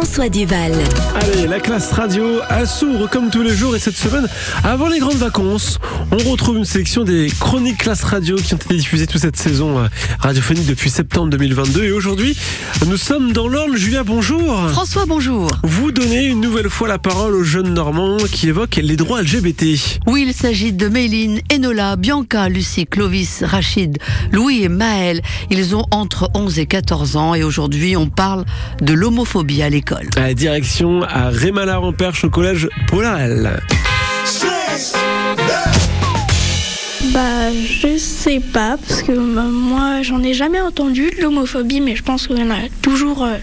François Duval. Allez, la classe radio à s'ouvre comme tous les jours et cette semaine, avant les grandes vacances, on retrouve une sélection des chroniques classe radio qui ont été diffusées toute cette saison euh, radiophonique depuis septembre 2022 et aujourd'hui, nous sommes dans l'Orne. Julia, bonjour. François, bonjour. Vous donnez une nouvelle fois la parole aux jeunes Normands qui évoquent les droits LGBT. Oui, il s'agit de Méline, Enola, Bianca, Lucie, Clovis, Rachid, Louis et Maël. Ils ont entre 11 et 14 ans et aujourd'hui on parle de l'homophobie à l'école. À la direction à Rémalard en Perche au collège Polarel. Bah, je sais pas, parce que bah, moi, j'en ai jamais entendu l'homophobie, mais je pense qu'il y en a toujours euh,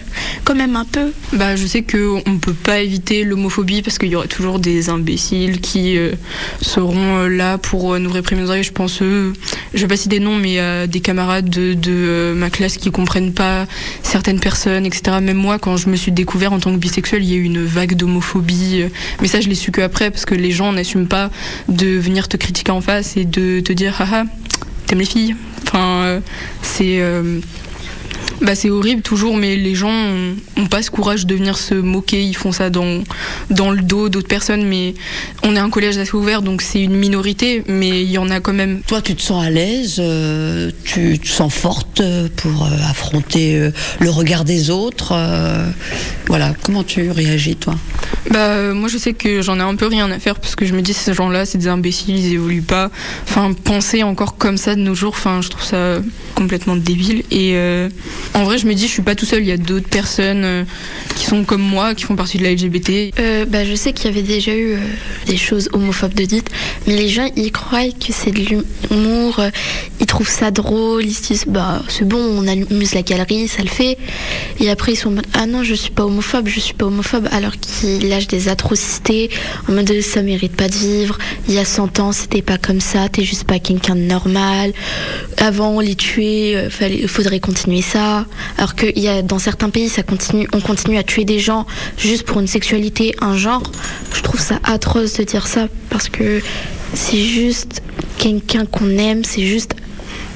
quand même un peu. Bah, je sais qu'on ne peut pas éviter l'homophobie parce qu'il y aura toujours des imbéciles qui euh, seront euh, là pour nous réprimer. Je pense, je vais pas citer des noms, mais des camarades de, ma classe qui comprennent pas certaines personnes, etc. Même moi, quand je me suis découvert en tant que bisexuel, il y a eu une vague d'homophobie. Mais ça, je l'ai su que après, parce que les gens n'assument pas de venir te critiquer en face et de te dire haha t'aimes les filles. Enfin euh, c'est euh, bah c'est horrible toujours, mais les gens ont, pas ce courage de venir se moquer. Ils font ça dans dans le dos d'autres personnes, mais on est un collège assez ouvert, donc c'est une minorité, mais il y en a quand même. Toi, tu te sens à l'aise, euh, tu te sens forte pour affronter le regard des autres. voilà, comment tu réagis toi? Bah, moi, je sais que j'en ai un peu rien à faire parce que je me dis, ces gens-là, c'est des imbéciles, ils évoluent pas. Enfin, penser encore comme ça de nos jours, enfin, je trouve ça complètement débile. Et euh, en vrai, je me dis, je suis pas tout seul, il y a d'autres personnes euh, qui sont comme moi, qui font partie de la LGBT. Euh, bah, je sais qu'il y avait déjà eu des choses homophobes de dites, mais les gens, ils croient que c'est de l'humour, ils trouvent ça drôle, ils se disent, bah, c'est bon, on amuse la galerie, ça le fait. Et après, ils sont en ah non, je suis pas homophobe, je suis pas homophobe, alors qu'ils lâchent des atrocités en mode ça mérite pas de vivre, il y a 100 ans, c'était pas comme ça, t'es juste pas quelqu'un de normal. Avant, on les tuait, il faudrait continuer ça. Alors que y a, dans certains pays, ça continue, on continue à tuer des gens juste pour une sexualité, un genre. Je trouve ça atroce de dire ça parce que c'est juste quelqu'un qu'on aime, c'est juste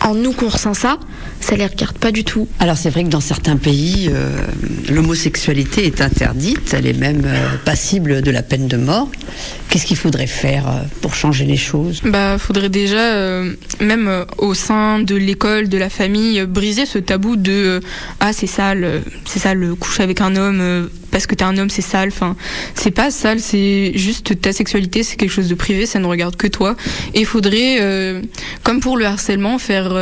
en nous qu'on ressent ça, ça les regarde pas du tout. Alors c'est vrai que dans certains pays, euh, l'homosexualité est interdite, elle est même euh, passible de la peine de mort. Qu'est-ce qu'il faudrait faire euh, pour changer les choses? Bah, faudrait déjà, même au sein de l'école, de la famille, briser ce tabou de ah c'est sale, c'est sale, coucher avec un homme parce que t'es un homme, c'est sale. Enfin, c'est pas sale, c'est juste ta sexualité, c'est quelque chose de privé, ça ne regarde que toi. Et faudrait, comme pour le harcèlement, faire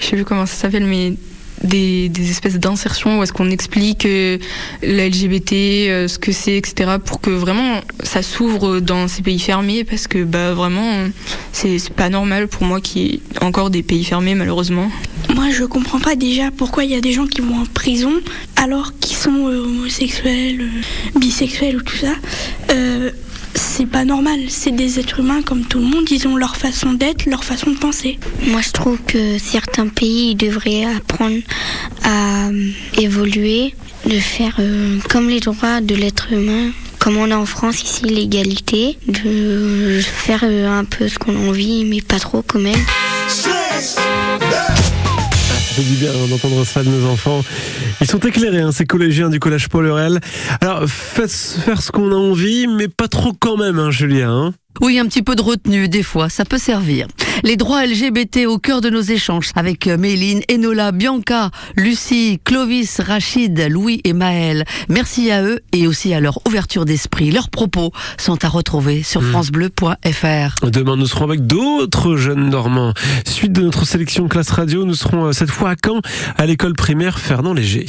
je sais plus comment ça s'appelle, mais des, espèces d'insertions où est-ce qu'on explique euh, la LGBT, euh, ce que c'est, etc. pour que vraiment ça s'ouvre dans ces pays fermés parce que bah vraiment c'est pas normal pour moi qu'il y encore des pays fermés malheureusement. Moi je comprends pas déjà pourquoi il y a des gens qui vont en prison alors qu'ils sont euh, homosexuels, bisexuels ou tout ça c'est pas normal. C'est des êtres humains comme tout le monde. Ils ont leur façon d'être, leur façon de penser. Moi, je trouve que certains pays devraient apprendre à euh, évoluer, de faire euh, comme les droits de l'être humain. Comme on a en France ici l'égalité, de faire euh, un peu ce qu'on a envie, mais pas trop quand même fait du bien d'entendre ça de nos enfants. Ils sont éclairés, hein, ces collégiens du collège Paul Hurel. Alors, faites faire ce qu'on a envie, mais pas trop quand même, hein, Julien. Hein. Oui, un petit peu de retenue, des fois, ça peut servir. Les droits LGBT au cœur de nos échanges avec euh, Méline, Enola, Bianca, Lucie, Clovis, Rachid, Louis et Maël. Merci à eux et aussi à leur ouverture d'esprit. Leurs propos sont à retrouver sur hmm. francebleu.fr. Demain, nous serons avec d'autres jeunes normands. Suite de notre sélection classe radio, nous serons euh, cette fois à Caen, à l'école primaire Fernand Léger.